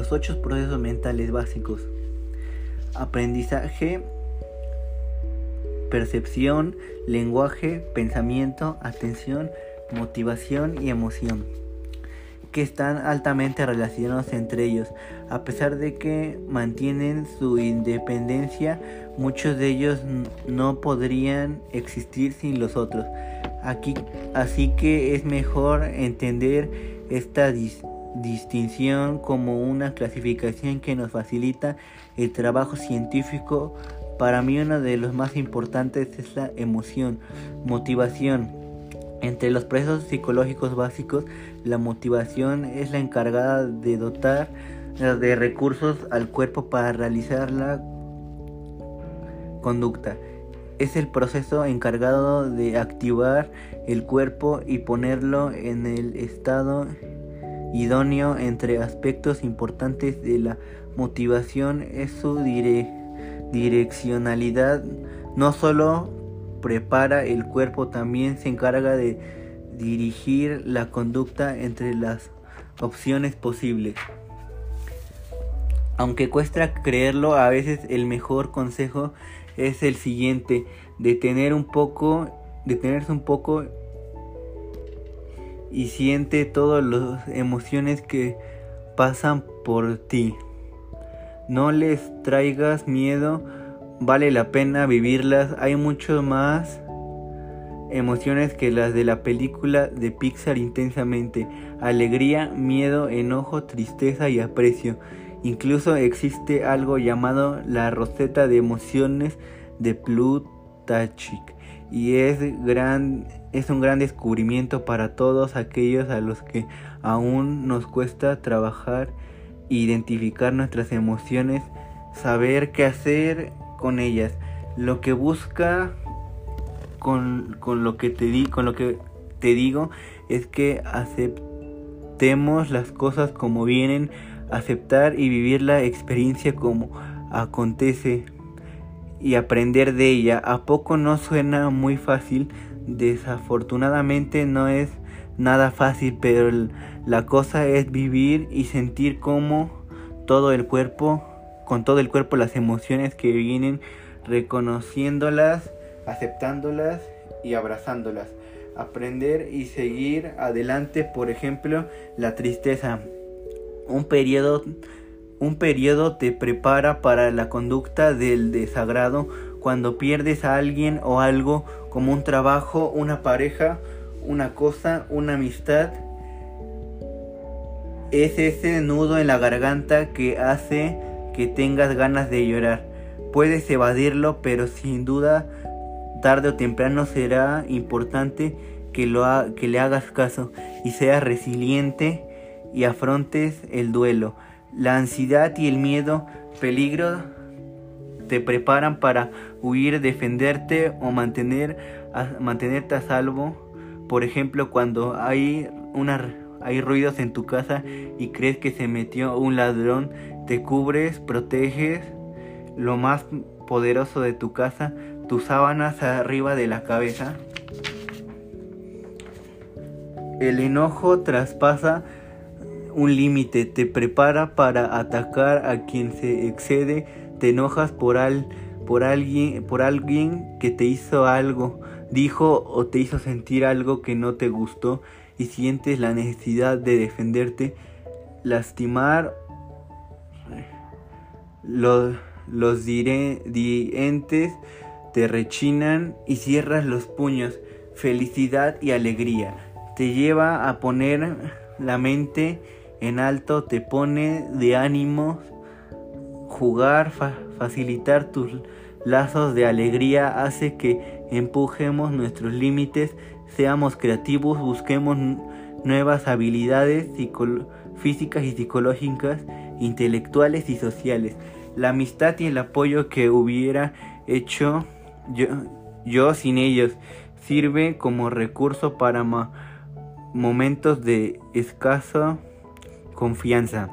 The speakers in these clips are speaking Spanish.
Los ocho procesos mentales básicos. Aprendizaje, percepción, lenguaje, pensamiento, atención, motivación y emoción, que están altamente relacionados entre ellos. A pesar de que mantienen su independencia, muchos de ellos no podrían existir sin los otros. Aquí, así que es mejor entender esta distinción como una clasificación que nos facilita el trabajo científico. Para mí uno de los más importantes es la emoción, motivación. Entre los procesos psicológicos básicos, la motivación es la encargada de dotar de recursos al cuerpo para realizar la conducta. Es el proceso encargado de activar el cuerpo y ponerlo en el estado idóneo entre aspectos importantes de la motivación es su direccionalidad. No solo prepara el cuerpo, también se encarga de dirigir la conducta entre las opciones posibles. Aunque cuesta creerlo, a veces el mejor consejo es el siguiente, detener un poco, detenerse un poco y siente todas las emociones que pasan por ti. No les traigas miedo, vale la pena vivirlas. Hay mucho más emociones que las de la película de Pixar intensamente. Alegría, miedo, enojo, tristeza y aprecio. Incluso existe algo llamado la roseta de emociones de Plutachik y es, gran, es un gran descubrimiento para todos aquellos a los que aún nos cuesta trabajar identificar nuestras emociones, saber qué hacer con ellas. Lo que busca con, con lo que te di, con lo que te digo es que aceptemos las cosas como vienen aceptar y vivir la experiencia como acontece y aprender de ella. A poco no suena muy fácil, desafortunadamente no es nada fácil, pero la cosa es vivir y sentir como todo el cuerpo, con todo el cuerpo las emociones que vienen, reconociéndolas, aceptándolas y abrazándolas. Aprender y seguir adelante, por ejemplo, la tristeza un periodo, un periodo te prepara para la conducta del desagrado cuando pierdes a alguien o algo como un trabajo, una pareja, una cosa, una amistad. Es ese nudo en la garganta que hace que tengas ganas de llorar. Puedes evadirlo, pero sin duda tarde o temprano será importante que, lo que le hagas caso y seas resiliente y afrontes el duelo. La ansiedad y el miedo, peligro, te preparan para huir, defenderte o mantener, mantenerte a salvo. Por ejemplo, cuando hay, una, hay ruidos en tu casa y crees que se metió un ladrón, te cubres, proteges lo más poderoso de tu casa, tus sábanas arriba de la cabeza. El enojo traspasa un límite, te prepara para atacar a quien se excede, te enojas por, al, por, alguien, por alguien que te hizo algo, dijo o te hizo sentir algo que no te gustó y sientes la necesidad de defenderte, lastimar los, los dientes te rechinan y cierras los puños. Felicidad y alegría te lleva a poner la mente en alto te pone de ánimo jugar, facilitar tus lazos de alegría, hace que empujemos nuestros límites, seamos creativos, busquemos nuevas habilidades físicas y psicológicas, intelectuales y sociales. La amistad y el apoyo que hubiera hecho yo, yo sin ellos sirve como recurso para momentos de escaso confianza,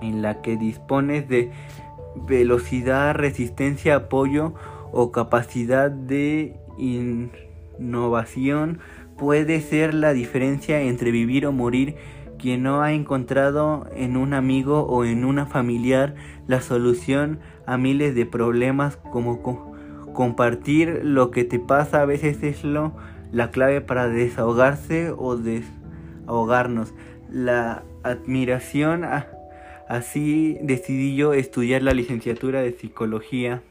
en la que dispones de velocidad, resistencia, apoyo o capacidad de innovación, puede ser la diferencia entre vivir o morir. quien no ha encontrado en un amigo o en una familiar la solución a miles de problemas como compartir lo que te pasa a veces es lo, la clave para desahogarse o desahogarnos. La admiración, así decidí yo estudiar la licenciatura de psicología.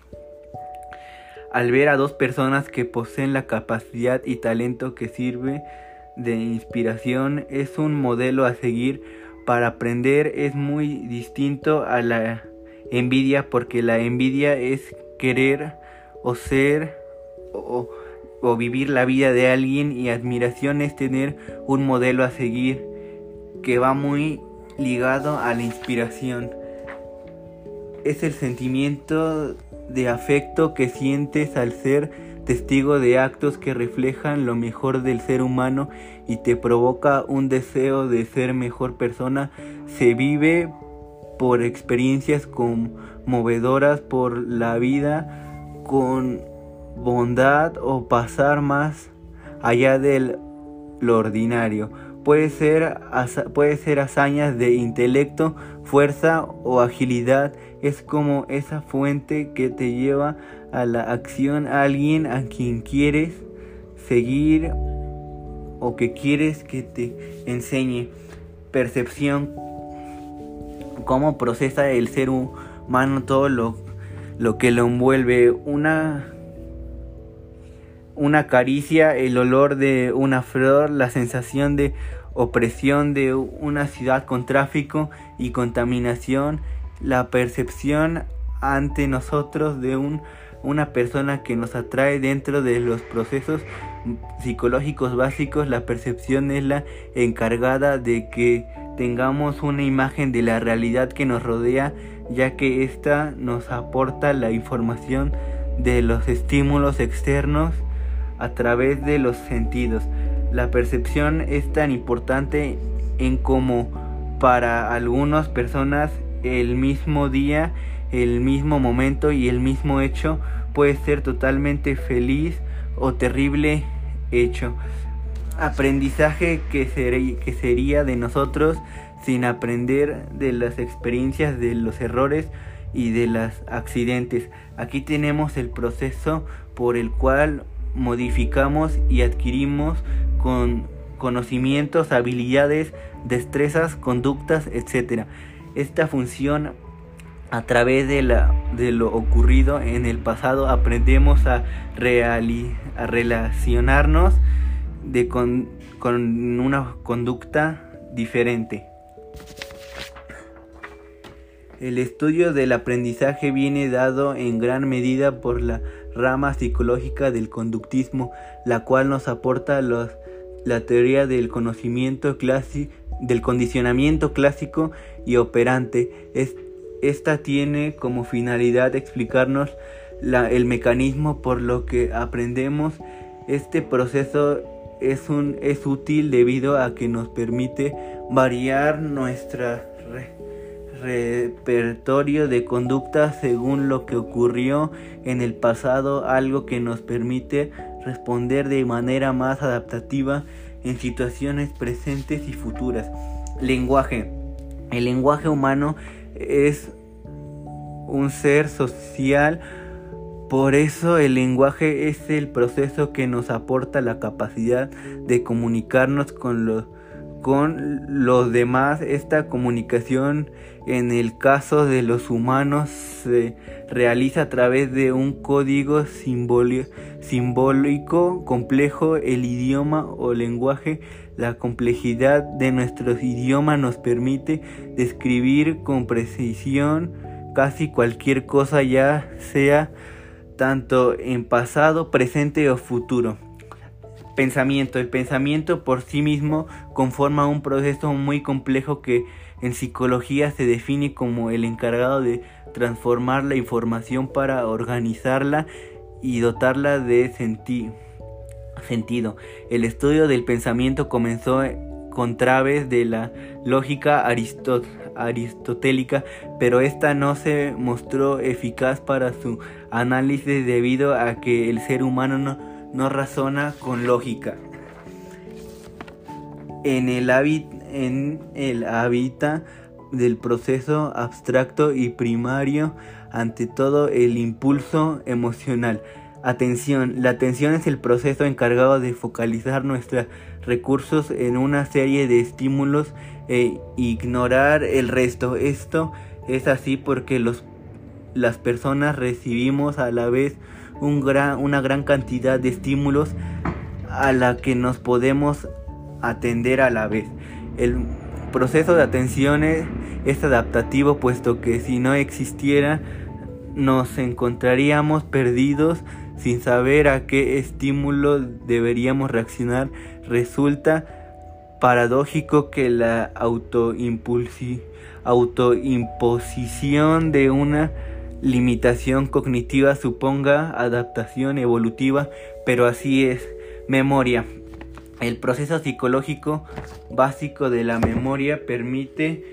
Al ver a dos personas que poseen la capacidad y talento que sirve de inspiración es un modelo a seguir. Para aprender es muy distinto a la envidia porque la envidia es querer o ser o, o, vivir la vida de alguien y admiración es tener un modelo a seguir que va muy ligado a la inspiración. Es el sentimiento de afecto que sientes al ser testigo de actos que reflejan lo mejor del ser humano y te provoca un deseo de ser mejor persona, se vive por experiencias conmovedoras por la vida con bondad o pasar más allá de lo ordinario. Puede ser, puede ser hazañas de intelecto, fuerza o agilidad. Es como esa fuente que te lleva a la acción a alguien a quien quieres seguir o que quieres que te enseñe. Percepción. Cómo procesa el ser humano todo lo, lo que lo envuelve. Una una caricia, el olor de una flor, la sensación de opresión de una ciudad con tráfico y contaminación, la percepción ante nosotros de un, una persona que nos atrae dentro de los procesos psicológicos básicos, la percepción es la encargada de que tengamos una imagen de la realidad que nos rodea, ya que ésta nos aporta la información de los estímulos externos a través de los sentidos. La percepción es tan importante en como para algunas personas el mismo día, el mismo momento y el mismo hecho puede ser totalmente feliz o terrible hecho. Aprendizaje que, que sería de nosotros sin aprender de las experiencias, de los errores y de los accidentes. Aquí tenemos el proceso por el cual modificamos y adquirimos con conocimientos, habilidades, destrezas, conductas, etc. Esta función a través de, la, de lo ocurrido en el pasado aprendemos a, a relacionarnos de con, con una conducta diferente. El estudio del aprendizaje viene dado en gran medida por la rama psicológica del conductismo, la cual nos aporta la teoría del conocimiento clásico, del condicionamiento clásico y operante. esta tiene como finalidad explicarnos el mecanismo por lo que aprendemos. Este proceso es, un, es útil debido a que nos permite variar nuestra repertorio de conducta según lo que ocurrió en el pasado, algo que nos permite responder de manera más adaptativa en situaciones presentes y futuras. Lenguaje. El lenguaje humano es un ser social, por eso el lenguaje es el proceso que nos aporta la capacidad de comunicarnos con los con los demás. Esta comunicación en el caso de los humanos se realiza a través de un código simbólico complejo. El idioma o lenguaje, la complejidad de nuestro idioma nos permite describir con precisión casi cualquier cosa ya sea tanto en pasado, presente o futuro. Pensamiento. El pensamiento por sí mismo conforma un proceso muy complejo que en psicología se define como el encargado de transformar la información para organizarla y dotarla de sentido. El estudio del pensamiento comenzó con traves de la lógica aristotélica, pero esta no se mostró eficaz para su análisis debido a que el ser humano no no razona con lógica. En el, en el hábitat del proceso abstracto y primario, ante todo el impulso emocional. Atención. La atención es el proceso encargado de focalizar nuestros recursos en una serie de estímulos e ignorar el resto. Esto es así porque los, las personas recibimos a la vez una gran cantidad de estímulos a la que nos podemos atender a la vez. El proceso de atención es, es adaptativo puesto que si no existiera nos encontraríamos perdidos sin saber a qué estímulo deberíamos reaccionar, resulta paradójico que la autoimposición de una limitación cognitiva suponga adaptación evolutiva, pero así es. Memoria. El proceso psicológico básico de la memoria permite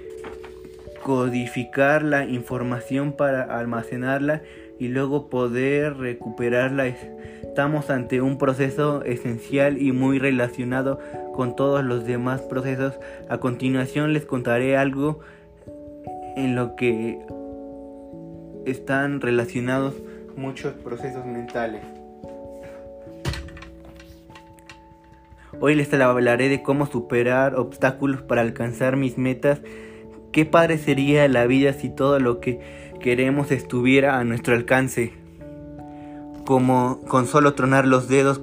codificar la información para almacenarla y luego poder recuperarla. Estamos ante un proceso esencial y muy relacionado con todos los demás procesos. A continuación les contaré algo en lo que están relacionados muchos procesos mentales. Hoy les hablaré de cómo superar obstáculos para alcanzar mis metas. Qué padre sería la vida si todo lo que queremos estuviera a nuestro alcance, como con solo tronar los dedos,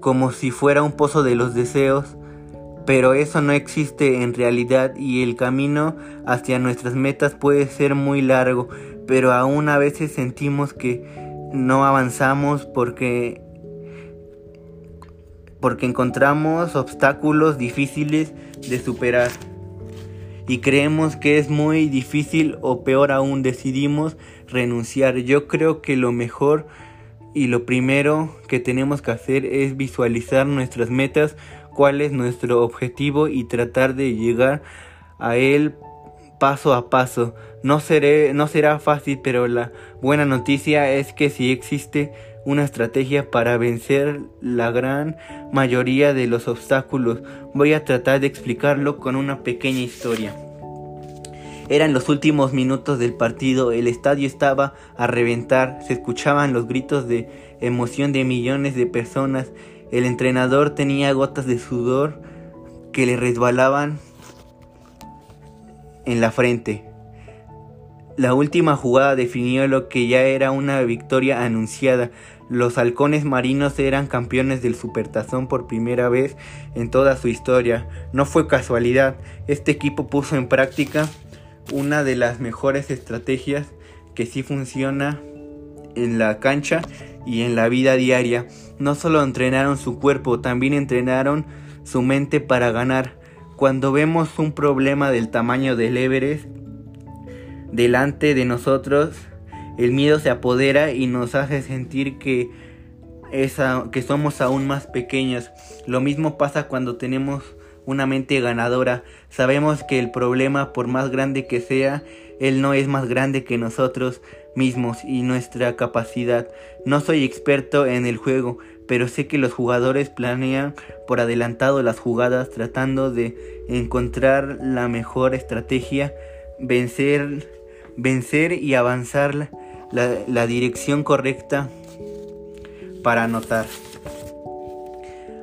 como si fuera un pozo de los deseos, pero eso no existe en realidad y el camino hacia nuestras metas puede ser muy largo, pero aún a veces sentimos que no avanzamos porque porque encontramos obstáculos difíciles de superar y creemos que es muy difícil o peor aún decidimos renunciar. Yo creo que lo mejor y lo primero que tenemos que hacer es visualizar nuestras metas, cuál es nuestro objetivo y tratar de llegar a él paso a paso. No, no será fácil, pero la buena noticia es que si existe una estrategia para vencer la gran mayoría de los obstáculos. Voy a tratar de explicarlo con una pequeña historia. Eran los últimos minutos del partido, el estadio estaba a reventar, se escuchaban los gritos de emoción de millones de personas, el entrenador tenía gotas de sudor que le resbalaban en la frente. La última jugada definió lo que ya era una victoria anunciada. Los halcones marinos eran campeones del Supertazón por primera vez en toda su historia. No fue casualidad, este equipo puso en práctica una de las mejores estrategias que sí funciona en la cancha y en la vida diaria. No solo entrenaron su cuerpo, también entrenaron su mente para ganar. Cuando vemos un problema del tamaño del Everest, delante de nosotros, el miedo se apodera y nos hace sentir que, que somos aún más pequeños. Lo mismo pasa cuando tenemos una mente ganadora. Sabemos que el problema, por más grande que sea, él no es más grande que nosotros mismos y nuestra capacidad. No soy experto en el juego, pero sé que los jugadores planean por adelantado las jugadas tratando de encontrar la mejor estrategia, vencer vencer y avanzar la, dirección correcta para anotar.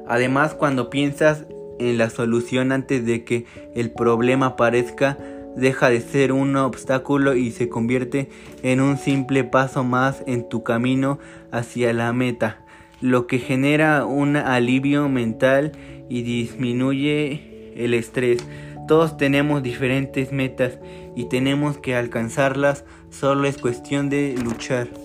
Además, cuando piensas en la solución antes de que el problema aparezca, deja de ser un obstáculo y se convierte en un simple paso más en tu camino hacia la meta, lo que genera un alivio mental y disminuye el estrés. Todos tenemos diferentes metas y tenemos que alcanzarlas, solo es cuestión de luchar.